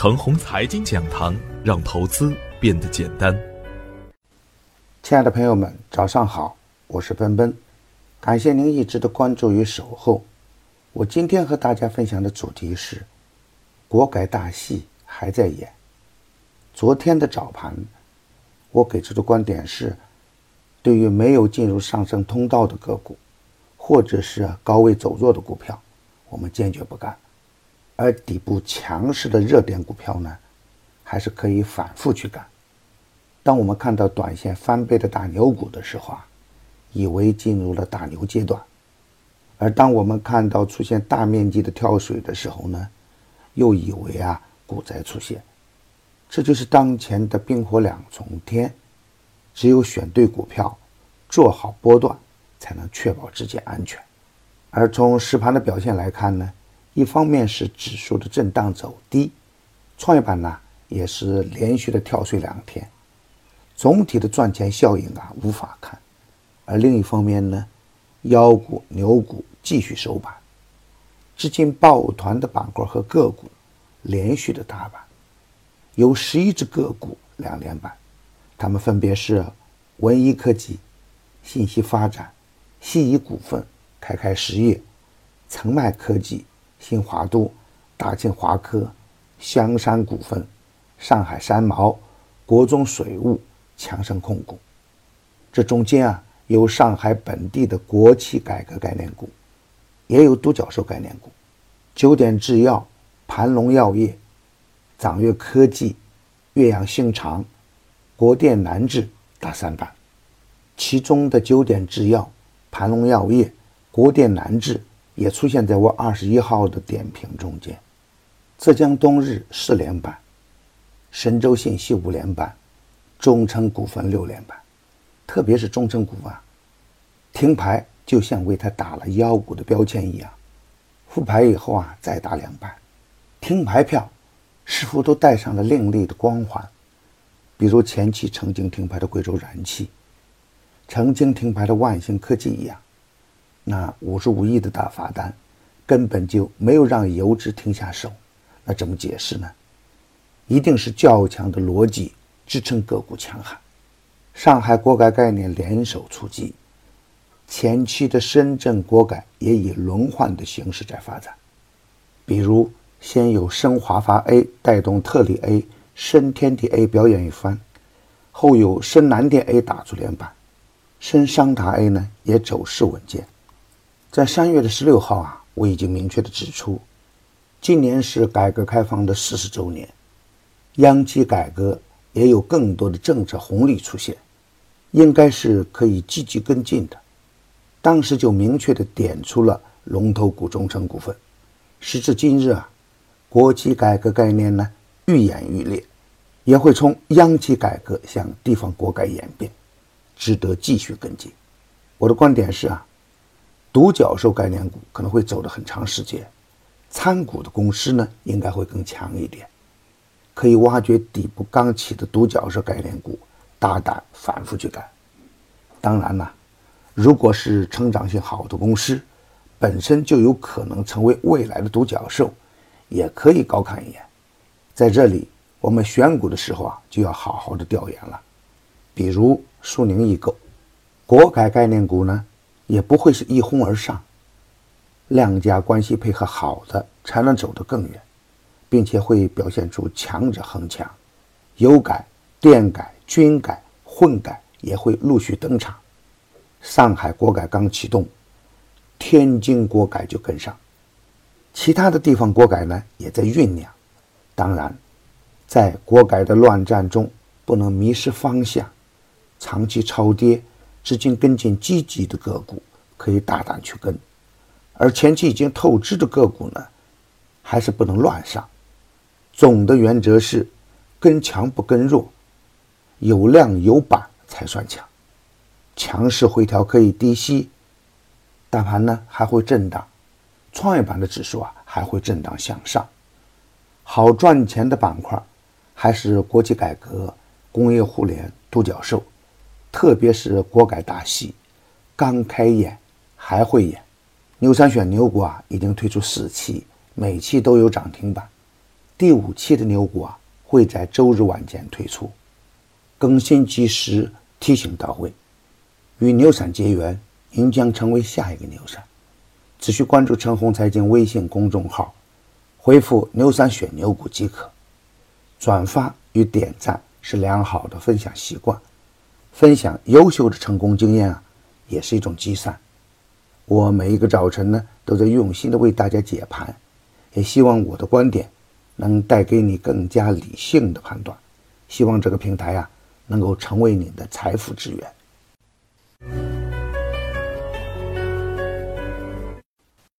程红财经讲堂，让投资变得简单。亲爱的朋友们，早上好，我是奔奔，感谢您一直的关注与守候。我今天和大家分享的主题是：国改大戏还在演。昨天的早盘，我给出的观点是，对于没有进入上升通道的个股，或者是高位走弱的股票，我们坚决不干。而底部强势的热点股票呢，还是可以反复去干。当我们看到短线翻倍的大牛股的时候啊，以为进入了大牛阶段；而当我们看到出现大面积的跳水的时候呢，又以为啊股灾出现。这就是当前的冰火两重天，只有选对股票，做好波段，才能确保自己安全。而从实盘的表现来看呢？一方面是指数的震荡走低，创业板呢也是连续的跳水两天，总体的赚钱效应啊无法看；而另一方面呢，妖股牛股继续收板，资金抱团的板块和个股连续的打板，有十一只个股两连板，它们分别是文一科技、信息发展、西仪股份、开开实业、澄迈科技。新华都、大庆华科、香山股份、上海三毛、国中水务、强生控股，这中间啊有上海本地的国企改革概念股，也有独角兽概念股，九点制药、盘龙药业、掌阅科技、岳阳新长、国电南智大三板，其中的九点制药、盘龙药业、国电南智。也出现在我二十一号的点评中间，浙江冬日四连板，神州信息五连板，中成股份六连板，特别是中成股啊，停牌就像为他打了妖股的标签一样，复牌以后啊再打两板，停牌票似乎都带上了另类的光环，比如前期曾经停牌的贵州燃气，曾经停牌的万兴科技一样。那五十五亿的大罚单，根本就没有让游资停下手，那怎么解释呢？一定是较强的逻辑支撑个股强悍。上海国改概念联手出击，前期的深圳国改也以轮换的形式在发展。比如，先有深华发 A 带动特力 A、深天地 A 表演一番，后有深南电 A 打出连板，深商达 A 呢也走势稳健。在三月的十六号啊，我已经明确的指出，今年是改革开放的四十周年，央企改革也有更多的政策红利出现，应该是可以积极跟进的。当时就明确的点出了龙头股中成股份。时至今日啊，国企改革概念呢愈演愈烈，也会从央企改革向地方国改演变，值得继续跟进。我的观点是啊。独角兽概念股可能会走得很长时间，参股的公司呢应该会更强一点，可以挖掘底部刚起的独角兽概念股，大胆反复去干。当然了，如果是成长性好的公司，本身就有可能成为未来的独角兽，也可以高看一眼。在这里，我们选股的时候啊，就要好好的调研了。比如苏宁易购，国改概念股呢？也不会是一哄而上，两家关系配合好的才能走得更远，并且会表现出强者恒强，油改、电改、军改、混改也会陆续登场。上海国改刚启动，天津国改就跟上，其他的地方国改呢也在酝酿。当然，在国改的乱战中，不能迷失方向，长期超跌。资金跟进积极的个股可以大胆去跟，而前期已经透支的个股呢，还是不能乱上。总的原则是跟强不跟弱，有量有板才算强。强势回调可以低吸，大盘呢还会震荡，创业板的指数啊还会震荡向上。好赚钱的板块还是国企改革、工业互联、独角兽。特别是国改大戏刚开演，还会演。牛三选牛股啊，已经推出四期，每期都有涨停板。第五期的牛股啊会在周日晚间推出，更新及时，提醒到位。与牛散结缘，您将成为下一个牛散。只需关注陈红财经微信公众号，回复“牛散选牛股”即可。转发与点赞是良好的分享习惯，分享优秀的成功经验啊，也是一种积善。我每一个早晨呢，都在用心的为大家解盘，也希望我的观点能带给你更加理性的判断。希望这个平台啊，能够成为你的财富之源。